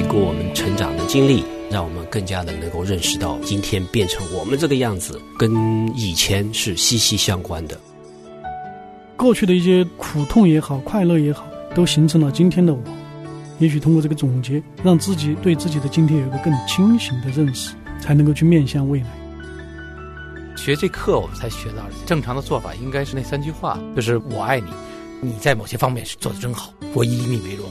回顾我们成长的经历，让我们更加的能够认识到今天变成我们这个样子，跟以前是息息相关的。过去的一些苦痛也好，快乐也好，都形成了今天的我。也许通过这个总结，让自己对自己的今天有一个更清醒的认识，才能够去面向未来。学这课，我们才学到正常的做法应该是那三句话，就是“我爱你”，你在某些方面是做的真好，我以你为荣。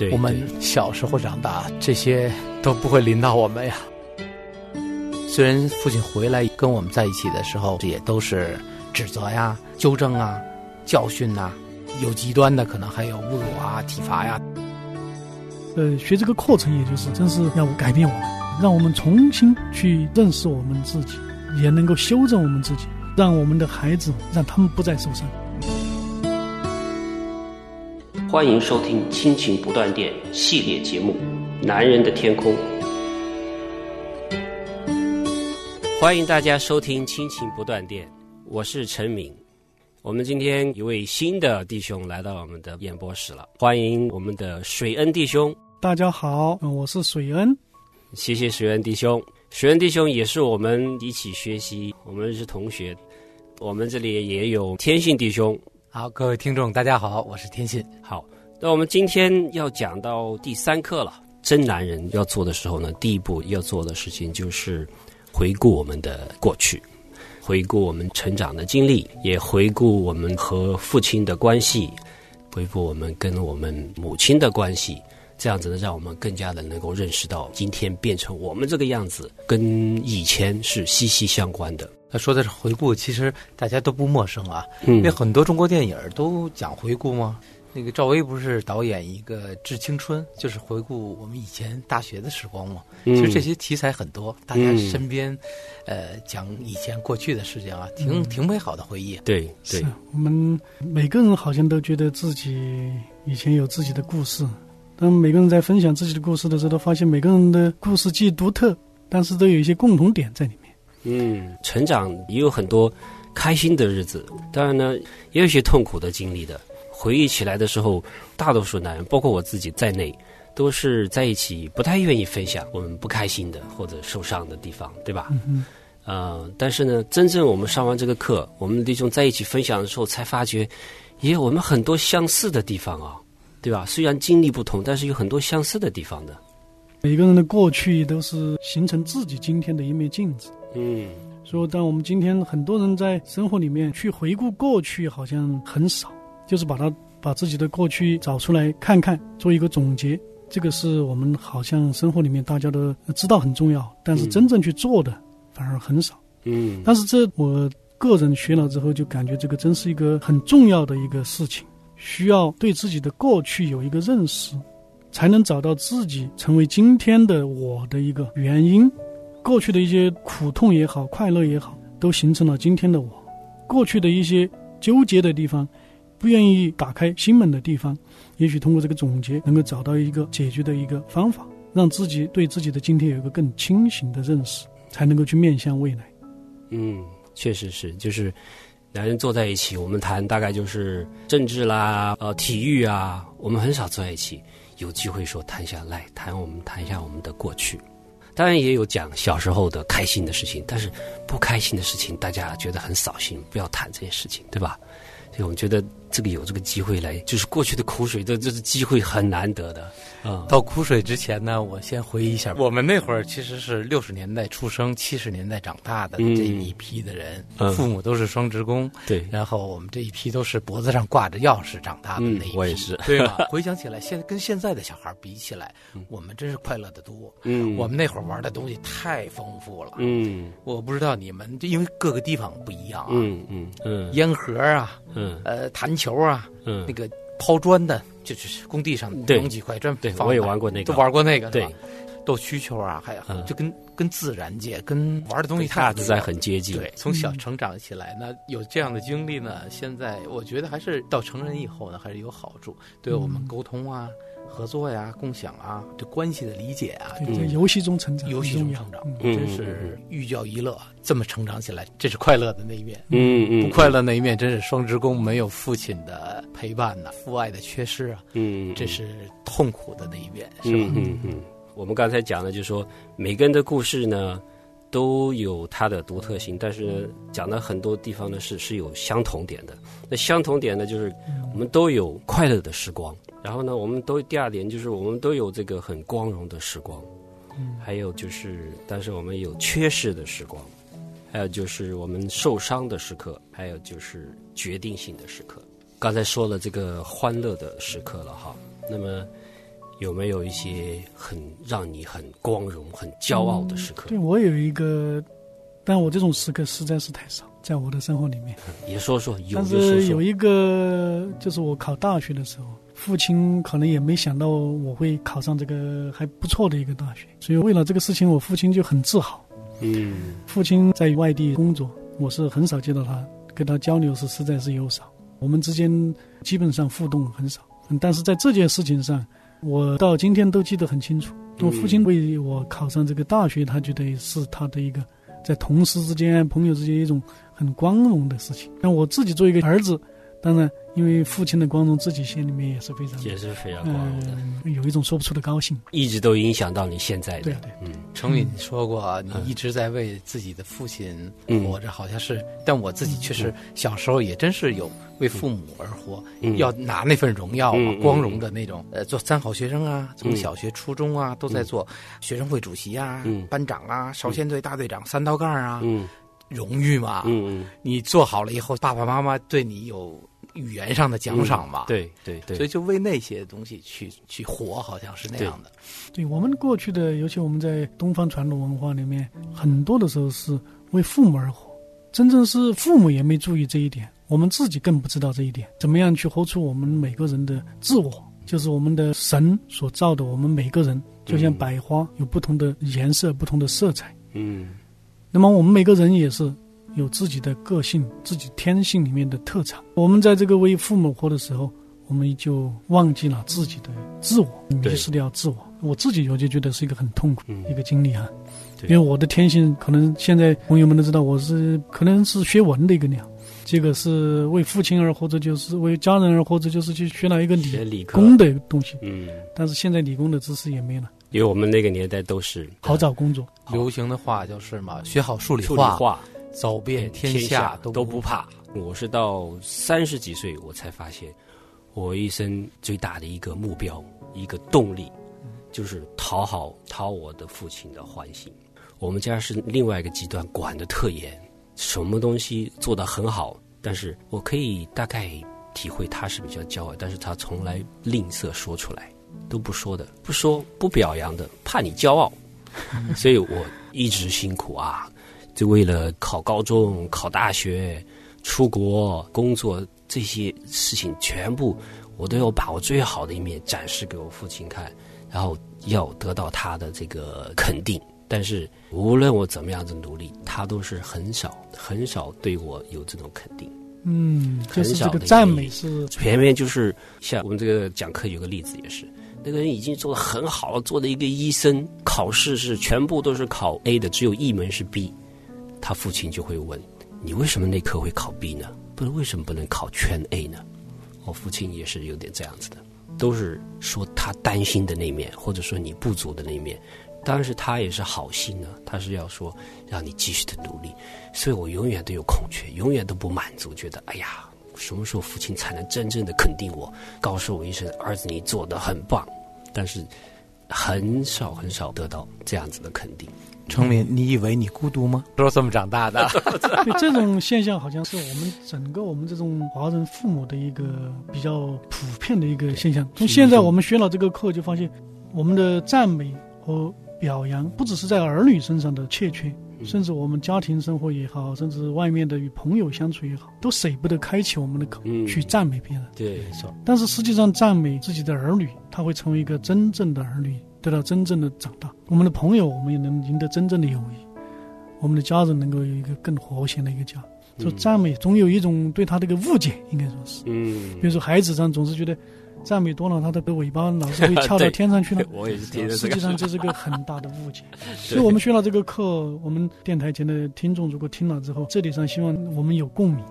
对，我们小时候长大，这些都不会临到我们呀。虽然父亲回来跟我们在一起的时候，这也都是指责呀、纠正啊、教训呐，有极端的，可能还有侮辱啊、体罚呀。呃，学这个课程，也就是真是要改变我们，让我们重新去认识我们自己，也能够修正我们自己，让我们的孩子，让他们不再受伤。欢迎收听《亲情不断电》系列节目《男人的天空》。欢迎大家收听《亲情不断电》，我是陈敏。我们今天一位新的弟兄来到我们的演播室了，欢迎我们的水恩弟兄。大家好，我是水恩。谢谢水恩弟兄，水恩弟兄也是我们一起学习，我们是同学。我们这里也有天信弟兄。好，各位听众，大家好，我是天信。好，那我们今天要讲到第三课了。真男人要做的时候呢，第一步要做的事情就是回顾我们的过去。回顾我们成长的经历，也回顾我们和父亲的关系，回顾我们跟我们母亲的关系，这样子呢，让我们更加的能够认识到今天变成我们这个样子，跟以前是息息相关的。他说的是回顾，其实大家都不陌生啊，因为很多中国电影都讲回顾吗？那个赵薇不是导演一个《致青春》，就是回顾我们以前大学的时光嘛。其实这些题材很多，大家身边，呃，讲以前过去的事情啊，挺挺美好的回忆。对，对，我们每个人好像都觉得自己以前有自己的故事，当每个人在分享自己的故事的时候，都发现每个人的故事既独特，但是都有一些共同点在里面。嗯，成长也有很多开心的日子，当然呢，也有一些痛苦的经历的。回忆起来的时候，大多数男人，包括我自己在内，都是在一起不太愿意分享我们不开心的或者受伤的地方，对吧？嗯呃，但是呢，真正我们上完这个课，我们弟兄在一起分享的时候，才发觉，也有我们很多相似的地方啊，对吧？虽然经历不同，但是有很多相似的地方的。每个人的过去都是形成自己今天的一面镜子。嗯，说，当我们今天很多人在生活里面去回顾过去，好像很少。就是把它把自己的过去找出来看看，做一个总结。这个是我们好像生活里面大家都知道很重要，但是真正去做的反而很少。嗯，但是这我个人学了之后，就感觉这个真是一个很重要的一个事情，需要对自己的过去有一个认识，才能找到自己成为今天的我的一个原因。过去的一些苦痛也好，快乐也好，都形成了今天的我。过去的一些纠结的地方。不愿意打开心门的地方，也许通过这个总结，能够找到一个解决的一个方法，让自己对自己的今天有一个更清醒的认识，才能够去面向未来。嗯，确实是，就是男人坐在一起，我们谈大概就是政治啦，呃，体育啊，我们很少坐在一起，有机会说谈下来，谈我们谈一下我们的过去。当然也有讲小时候的开心的事情，但是不开心的事情，大家觉得很扫兴，不要谈这些事情，对吧？所以我们觉得。这个有这个机会来，就是过去的苦水，这这是机会很难得的啊。到苦水之前呢，我先回忆一下，我们那会儿其实是六十年代出生，七十年代长大的这一批的人，父母都是双职工，对。然后我们这一批都是脖子上挂着钥匙长大的那一批，我也是，对吧？回想起来，现跟现在的小孩比起来，我们真是快乐的多。嗯，我们那会儿玩的东西太丰富了。嗯，我不知道你们，因为各个地方不一样啊。嗯嗯嗯，烟盒啊，嗯，呃，弹。球啊，嗯，那个抛砖的，就是工地上扔几块砖，对，我也玩过那个，都玩过那个，对，斗蛐蛐啊，还有就跟跟自然界、跟玩的东西大自然很接近。对，从小成长起来，那有这样的经历呢，现在我觉得还是到成人以后呢，还是有好处，对我们沟通啊。合作呀，共享啊，对关系的理解啊，在游戏中成长，游戏中成长，真是寓教于乐。这么成长起来，这是快乐的那一面。嗯嗯，不快乐那一面，真是双职工没有父亲的陪伴呐，父爱的缺失啊。嗯，这是痛苦的那一面，是吧？嗯嗯，我们刚才讲的，就是说每个人的故事呢都有它的独特性，但是讲的很多地方呢是是有相同点的。那相同点呢，就是我们都有快乐的时光，然后呢，我们都第二点就是我们都有这个很光荣的时光，嗯还有就是，但是我们有缺失的时光，还有就是我们受伤的时刻，还有就是决定性的时刻。刚才说了这个欢乐的时刻了哈，那么。有没有一些很让你很光荣、很骄傲的时刻？对我有一个，但我这种时刻实在是太少，在我的生活里面。也说说，但是有一个，就是我考大学的时候，父亲可能也没想到我会考上这个还不错的一个大学，所以为了这个事情，我父亲就很自豪。嗯，父亲在外地工作，我是很少见到他，跟他交流是实在是有少，我们之间基本上互动很少。但是在这件事情上。我到今天都记得很清楚。我父亲为我考上这个大学，他觉得是他的一个在同事之间、朋友之间一种很光荣的事情。那我自己作为一个儿子，当然。因为父亲的光荣，自己心里面也是非常也是非常光荣的，有一种说不出的高兴，一直都影响到你现在的。对对，嗯，程宇，你说过你一直在为自己的父亲活着，好像是，但我自己确实小时候也真是有为父母而活，要拿那份荣耀、光荣的那种。呃，做三好学生啊，从小学、初中啊，都在做学生会主席啊、班长啊、少先队大队长、三道杠啊，荣誉嘛。嗯嗯，你做好了以后，爸爸妈妈对你有。语言上的奖赏吧，对对对，所以就为那些东西去去活，好像是那样的。对我们过去的，尤其我们在东方传统文化里面，很多的时候是为父母而活，真正是父母也没注意这一点，我们自己更不知道这一点。怎么样去活出我们每个人的自我，就是我们的神所造的，我们每个人就像百花有不同的颜色、不同的色彩。嗯，那么我们每个人也是。有自己的个性，自己天性里面的特长。我们在这个为父母活的时候，我们就忘记了自己的自我，迷失掉自我。我自己我就觉得是一个很痛苦一个经历啊，因为我的天性可能现在朋友们都知道，我是可能是学文的一个鸟，这个是为父亲而活着，就是为家人而活着，就是去学了一个理理工的东西。嗯，但是现在理工的知识也没了，因为我们那个年代都是好找工作，流行的话就是嘛，学好数理化。走遍天下都不怕。我是到三十几岁，我才发现，我一生最大的一个目标、一个动力，就是讨好讨我的父亲的欢心。我们家是另外一个极端，管的特严，什么东西做得很好，但是我可以大概体会他是比较骄傲，但是他从来吝啬说出来，都不说的，不说不表扬的，怕你骄傲，所以我一直辛苦啊。就为了考高中、考大学、出国工作这些事情，全部我都要把我最好的一面展示给我父亲看，然后要得到他的这个肯定。但是无论我怎么样子努力，他都是很少、很少对我有这种肯定。嗯，就是这个赞美是偏偏就是像我们这个讲课有个例子也是，那个人已经做的很好了，做的一个医生，考试是全部都是考 A 的，只有一门是 B。他父亲就会问：“你为什么那科会考 B 呢？不是为什么不能考全 A 呢？”我父亲也是有点这样子的，都是说他担心的那面，或者说你不足的那面。当然是他也是好心呢，他是要说让你继续的努力。所以我永远都有空缺，永远都不满足，觉得哎呀，什么时候父亲才能真正的肯定我，告诉我一声儿子你做的很棒？但是很少很少得到这样子的肯定。成敏，你以为你孤独吗？都是这么长大的。对这种现象，好像是我们整个我们这种华人父母的一个比较普遍的一个现象。从现在我们学了这个课，就发现我们的赞美和表扬，不只是在儿女身上的欠缺，甚至我们家庭生活也好，甚至外面的与朋友相处也好，都舍不得开启我们的口去赞美别人。对，没错。但是实际上，赞美自己的儿女，他会成为一个真正的儿女。得到真正的长大，我们的朋友，我们也能赢得真正的友谊；我们的家人能够有一个更和谐的一个家。说赞美，总有一种对他的一个误解，应该说是。嗯。比如说孩子上总是觉得赞美多了，他的尾巴老是会翘到天上去了。我也是听实际上这是个很大的误解。所以我们学了这个课，我们电台前的听众如果听了之后，这点上希望我们有共鸣，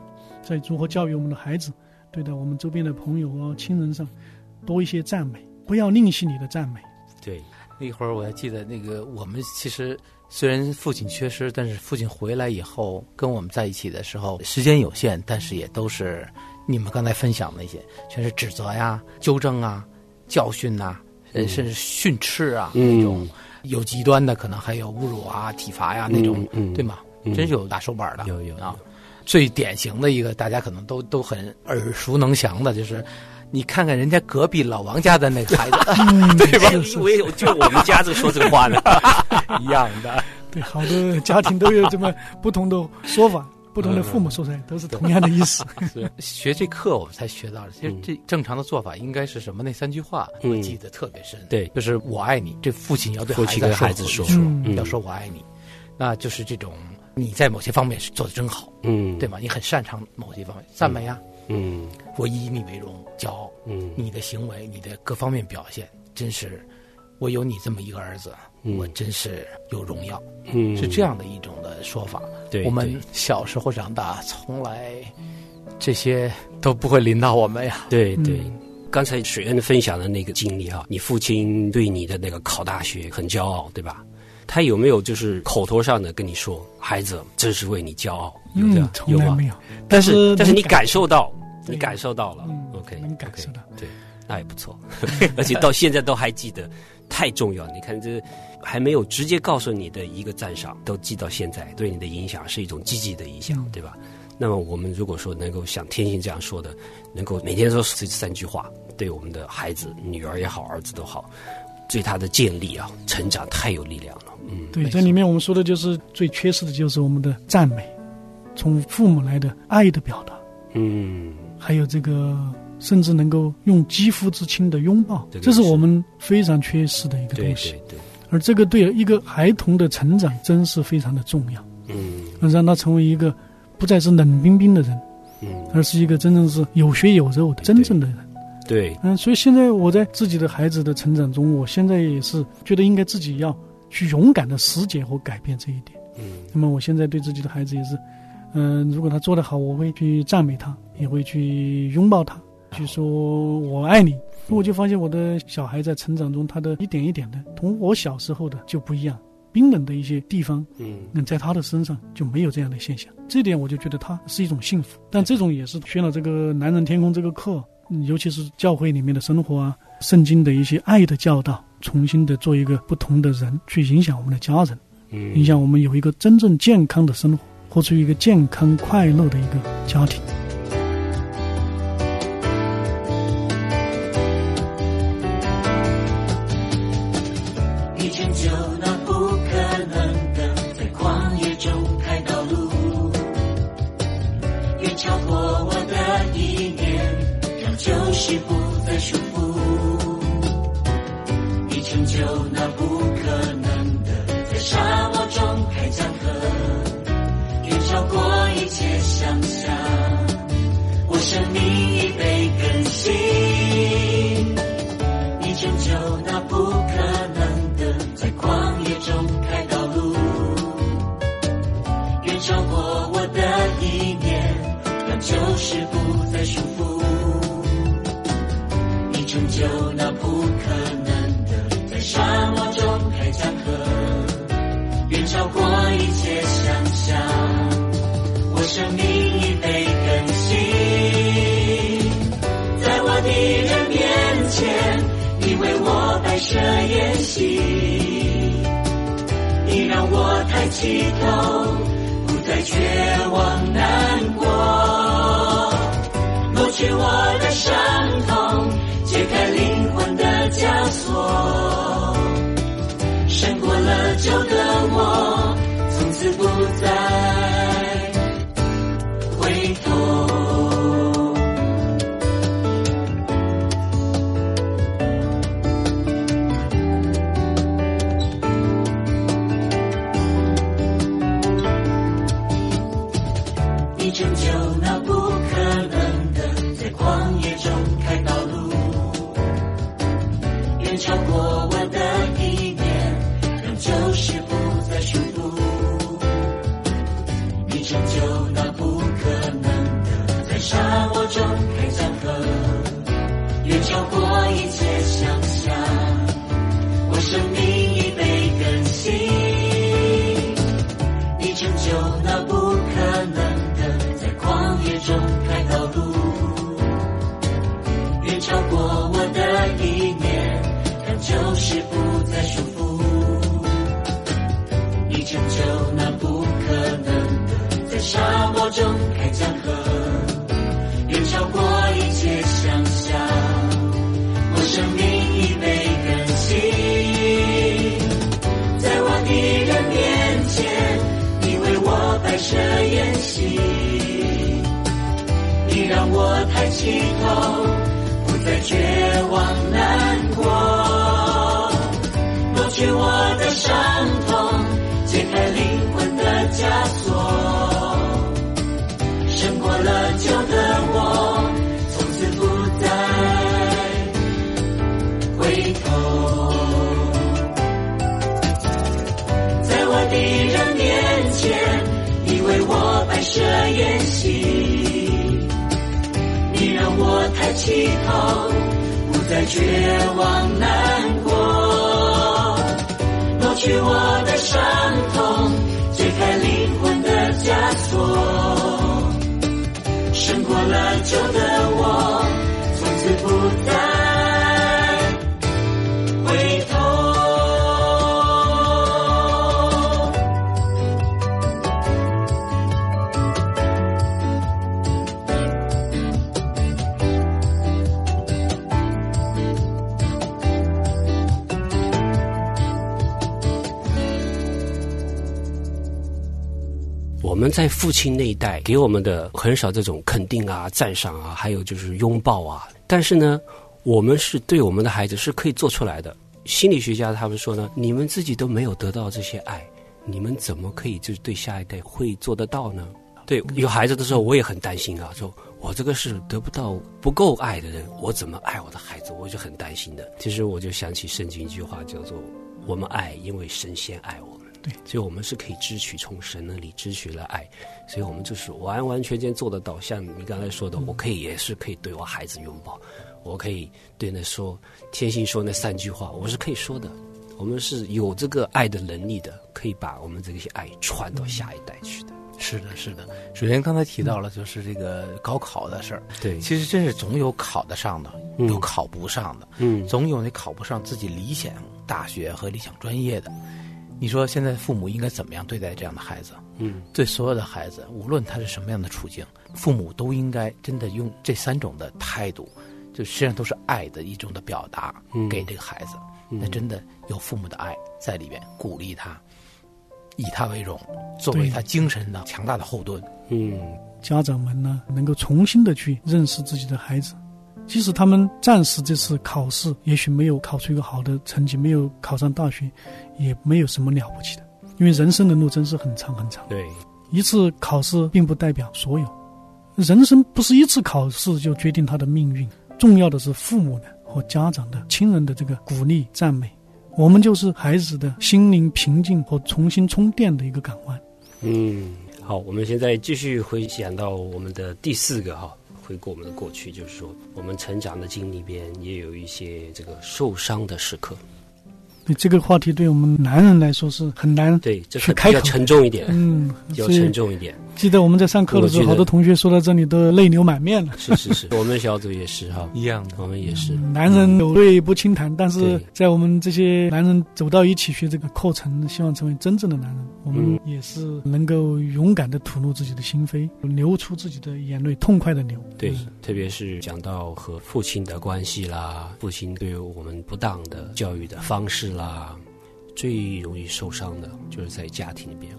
在如何教育我们的孩子，对待我们周边的朋友啊、亲人上，多一些赞美，不要吝惜你的赞美。对，那会儿我还记得，那个我们其实虽然父亲缺失，但是父亲回来以后跟我们在一起的时候，时间有限，但是也都是你们刚才分享那些，全是指责呀、纠正啊、教训呐，呃，甚至训斥啊那种，有极端的，可能还有侮辱啊、体罚呀那种，对吗？真是有打手板的，有有啊。最典型的一个，大家可能都都很耳熟能详的，就是。你看看人家隔壁老王家的那个孩子，对吧？以为就我们家这说这个话呢，一样的。对，好多家庭都有这么不同的说法，不同的父母说出来都是同样的意思。学这课我们才学到，其实这正常的做法应该是什么？那三句话我记得特别深。对，就是我爱你，这父亲要对孩子说，要说我爱你，那就是这种你在某些方面是做的真好，嗯，对吗？你很擅长某些方面，赞美呀。嗯，我以你为荣，骄傲。嗯，你的行为，你的各方面表现，真是，我有你这么一个儿子，我真是有荣耀。嗯，是这样的一种的说法。对，我们小时候长大，从来这些都不会临到我们呀。对对，刚才水恩分享的那个经历哈，你父亲对你的那个考大学很骄傲，对吧？他有没有就是口头上的跟你说，孩子，真是为你骄傲？有这样从来没有。但是但是你感受到。你感受到了，OK，能感受到，对，那也不错，而且到现在都还记得，太重要。你看，这还没有直接告诉你的一个赞赏，都记到现在，对你的影响是一种积极的影响，对吧？那么我们如果说能够像天心这样说的，能够每天说这三句话，对我们的孩子、女儿也好，儿子都好，对他的建立啊、成长太有力量了。嗯，对，这里面我们说的就是最缺失的就是我们的赞美，从父母来的爱的表达，嗯。还有这个，甚至能够用肌肤之亲的拥抱，这是我们非常缺失的一个东西。对对。而这个对一个孩童的成长，真是非常的重要。嗯。让他成为一个不再是冷冰冰的人，嗯，而是一个真正是有血有肉的真正的人。对。嗯，所以现在我在自己的孩子的成长中，我现在也是觉得应该自己要去勇敢的实践和改变这一点。嗯。那么我现在对自己的孩子也是。嗯，如果他做得好，我会去赞美他，也会去拥抱他，去说我爱你。我就发现我的小孩在成长中，他的一点一点的，同我小时候的就不一样，冰冷的一些地方，嗯，在他的身上就没有这样的现象。这点我就觉得他是一种幸福。但这种也是学了这个男人天空这个课，尤其是教会里面的生活啊，圣经的一些爱的教导，重新的做一个不同的人，去影响我们的家人，嗯，影响我们有一个真正健康的生活。活出一个健康快乐的一个家庭。生命已被更新，在我的人面前，你为我摆设筵席，你让我抬起头，不再绝望难过，抹去我的伤痛，解开灵魂的枷锁，胜过了旧的我，心，你让我抬起头，不再绝望难过，抹去我的伤痛，解开灵魂的枷锁，胜过了就起头，不再绝望难过，抹去我的伤痛，解开灵魂的枷锁，胜过了旧的在父亲那一代给我们的很少这种肯定啊、赞赏啊，还有就是拥抱啊。但是呢，我们是对我们的孩子是可以做出来的。心理学家他们说呢，你们自己都没有得到这些爱，你们怎么可以就是对下一代会做得到呢？对，有孩子的时候我也很担心啊，说我这个是得不到不够爱的人，我怎么爱我的孩子？我就很担心的。其实我就想起圣经一句话，叫做“我们爱，因为神先爱我”。对，所以我们是可以支取从神那里支取了爱，所以我们就是完完全全做得到。像你刚才说的，我可以也是可以对我孩子拥抱，我可以对那说天心说那三句话，我是可以说的。我们是有这个爱的能力的，可以把我们这些爱传到下一代去的。是的，是的。首先刚才提到了就是这个高考的事儿，对其实真是总有考得上的，嗯有考不上的，嗯总有那考不上自己理想大学和理想专业的。你说现在父母应该怎么样对待这样的孩子？嗯对所有的孩子，无论他是什么样的处境，父母都应该真的用这三种的态度，就实际上都是爱的一种的表达，嗯给这个孩子。那真的有父母的爱在里边，鼓励他，以他为荣，作为他精神的强大的后盾。嗯家长们呢，能够重新的去认识自己的孩子，即使他们暂时这次考试也许没有考出一个好的成绩，没有考上大学，也没有什么了不起的，因为人生的路真是很长很长。对，一次考试并不代表所有，人生不是一次考试就决定他的命运，重要的是父母的和家长的、亲人的这个鼓励赞美。我们就是孩子的心灵平静和重新充电的一个港湾。嗯，好，我们现在继续回想到我们的第四个哈，回顾我们的过去，就是说我们成长的经历边也有一些这个受伤的时刻。对这个话题，对我们男人来说是很难。对，这去个比较沉重一点，嗯，比较沉重一点。记得我们在上课的时候，好多同学说到这里都泪流满面了。是是是，我们小组也是哈，一样的，我们也是。男人有泪不轻弹，但是在我们这些男人走到一起学这个课程，希望成为真正的男人，我们嗯也是能够勇敢的吐露自己的心扉，流出自己的眼泪，痛快的流。对嗯，特别是讲到和父亲的关系啦，父亲对我们不当的教育的方式啦，最容易受伤的就是在家庭里边。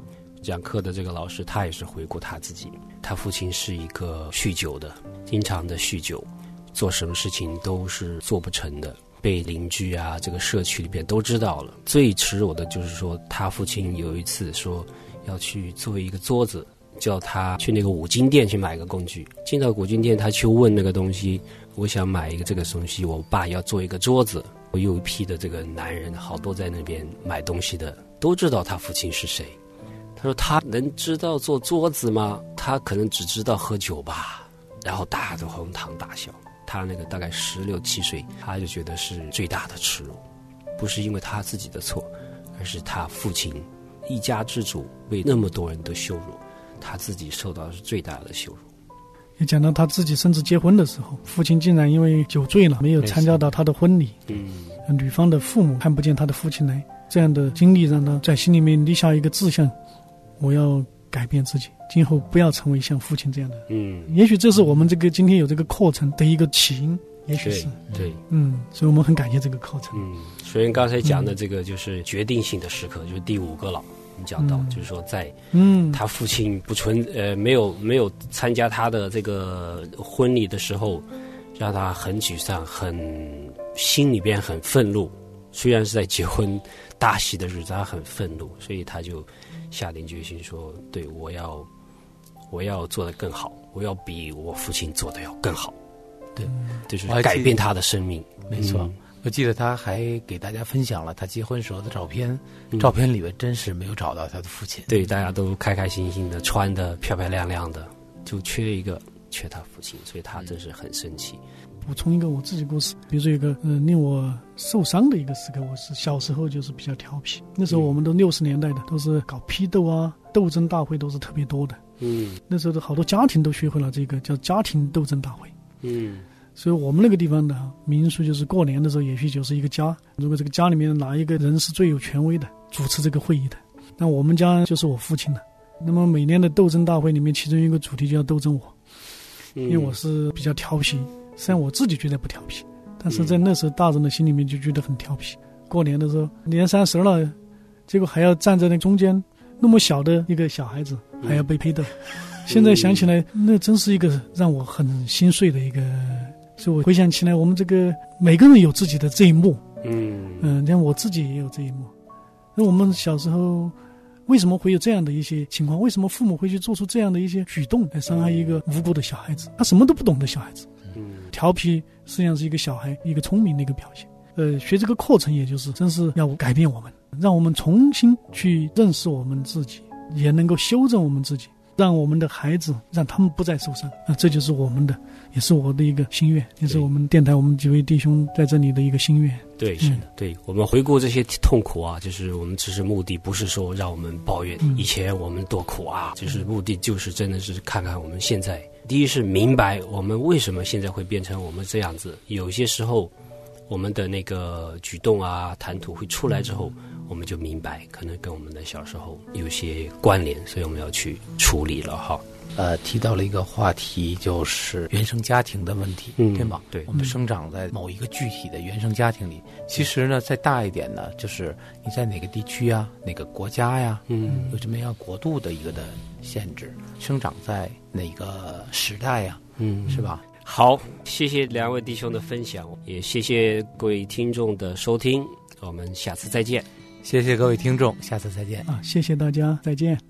讲课的这个老师，他也是回顾他自己，他父亲是一个酗酒的，经常的酗酒，做什么事情都是做不成的，被邻居啊这个社区里边都知道了。最耻辱的就是说，他父亲有一次说要去做一个桌子，叫他去那个五金店去买个工具。进到五金店，他去问那个东西，我想买一个这个东西，我爸要做一个桌子。我有一批的这个男人，好多在那边买东西的，都知道他父亲是谁。他说他能知道做桌子吗？他可能只知道喝酒吧。然后大家都哄堂大笑。他那个大概十六七岁，他就觉得是最大的耻辱，不是因为他自己的错，而是他父亲一家之主为那么多人的羞辱，他自己受到的是最大的羞辱。也讲到他自己甚至结婚的时候，父亲竟然因为酒醉了，没有参加到他的婚礼。嗯，女方的父母看不见他的父亲来，这样的经历让他在心里面立下一个志向：我要改变自己，今后不要成为像父亲这样的。嗯，也许这是我们这个今天有这个课程的一个起因。也许是对，嗯，所以我们很感谢这个课程。嗯，所以刚才讲的这个就是决定性的时刻，就是第五个了。你讲到，就是说在嗯，他父亲不存呃没有没有参加他的这个婚礼的时候，让他很沮丧，很心里边很愤怒。虽然是在结婚大喜的日子，他很愤怒，所以他就下定决心说：“对我要我要做的更好，我要比我父亲做的要更好。”对，就是改变他的生命。没错，我记得他还给大家分享了他结婚时候的照片，照片里面真是没有找到他的父亲。对，大家都开开心心的，穿的漂漂亮亮的，就缺一个，缺他父亲，所以他真是很生气。补充一个我自己故事，比如说有个嗯令我受伤的一个时刻，我是小时候就是比较调皮，那时候我们都六十年代的，都是搞批斗啊，斗争大会都是特别多的。嗯，那时候的好多家庭都学会了这个叫家庭斗争大会。嗯，所以我们那个地方的民俗就是过年的时候，也许就是一个家。如果这个家里面哪一个人是最有权威的，主持这个会议的，那我们家就是我父亲了。那么每年的斗争大会里面，其中一个主题就要斗争我，因为我是比较调皮。虽然我自己觉得不调皮，但是在那时候大人的心里面就觉得很调皮。过年的时候，年三十了，结果还要站在那中间，那么小的一个小孩子还要被批斗。现在想起来，那真是一个让我很心碎的一个。所以我回想起来，我们这个每个人有自己的这一幕。嗯嗯，像我自己也有这一幕。那我们小时候为什么会有这样的一些情况？为什么父母会去做出这样的一些举动来伤害一个无辜的小孩子？他什么都不懂的小孩子，嗯，调皮实际上是一个小孩一个聪明的一个表现。呃，学这个课程，也就是真是要改变我们，让我们重新去认识我们自己，也能够修正我们自己。让我们的孩子，让他们不再受伤啊！这就是我们的，也是我的一个心愿，也是我们电台我们几位弟兄在这里的一个心愿。对，是的，对我们回顾这些痛苦啊，就是我们只是目的，不是说让我们抱怨以前我们多苦啊，就是目的就是真的是看看我们现在。第一是明白我们为什么现在会变成我们这样子，有些时候我们的那个举动啊、谈吐会出来之后。我们就明白，可能跟我们的小时候有些关联，所以我们要去处理了哈。呃，提到了一个话题，就是原生家庭的问题，嗯对吗？对，我们生长在某一个具体的原生家庭里。其实呢，再大一点呢，就是你在哪个地区啊、哪个国家呀，嗯，有这么样国度的一个的限制，生长在哪个时代呀，嗯，是吧？好，谢谢两位弟兄的分享，也谢谢各位听众的收听，我们下次再见。谢谢各位听众，下次再见啊！谢谢大家，再见。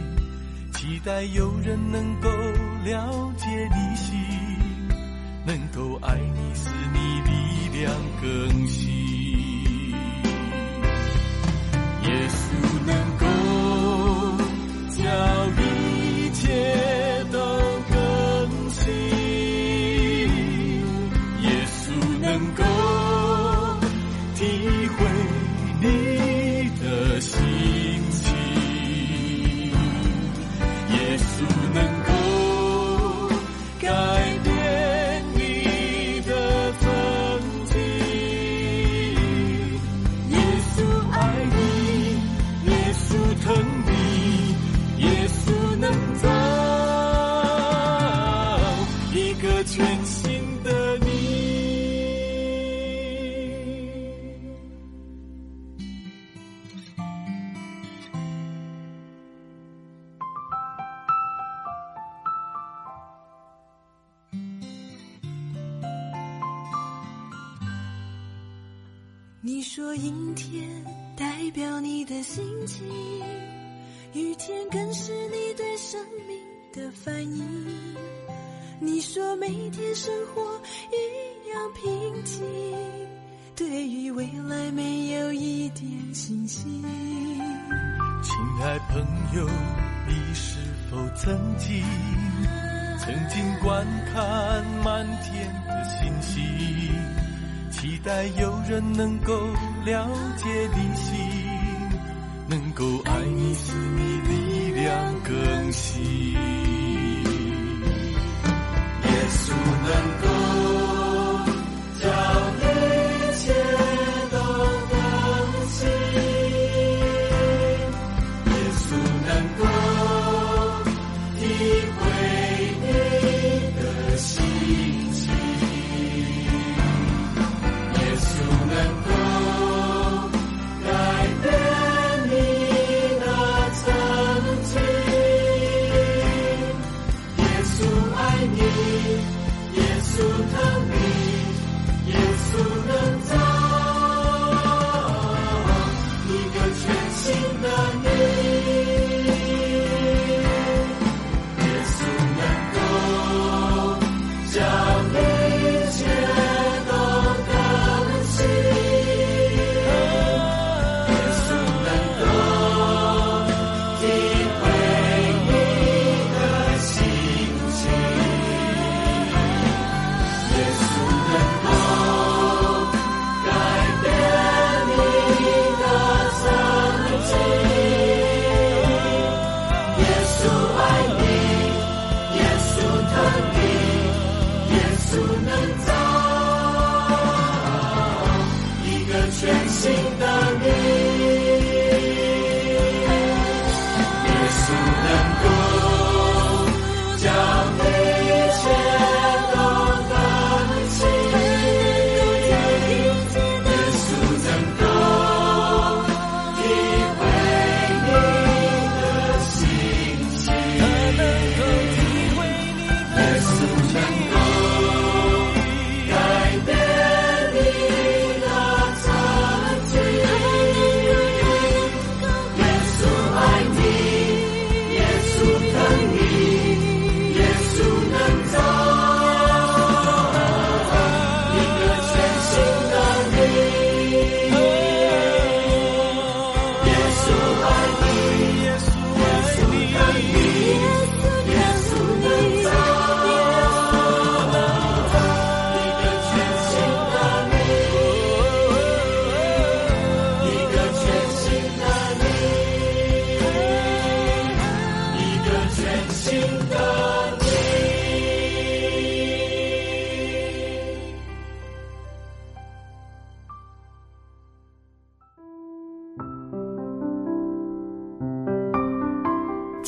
期待有人能够了解你心，能够爱你，使你力量更新。耶稣能够的反应。你说每天生活一样平静，对于未来没有一点信心。亲爱朋友，你是否曾经曾经观看满天的星星，期待有人能够了解你心，能够爱你使你力量更新。耶稣能够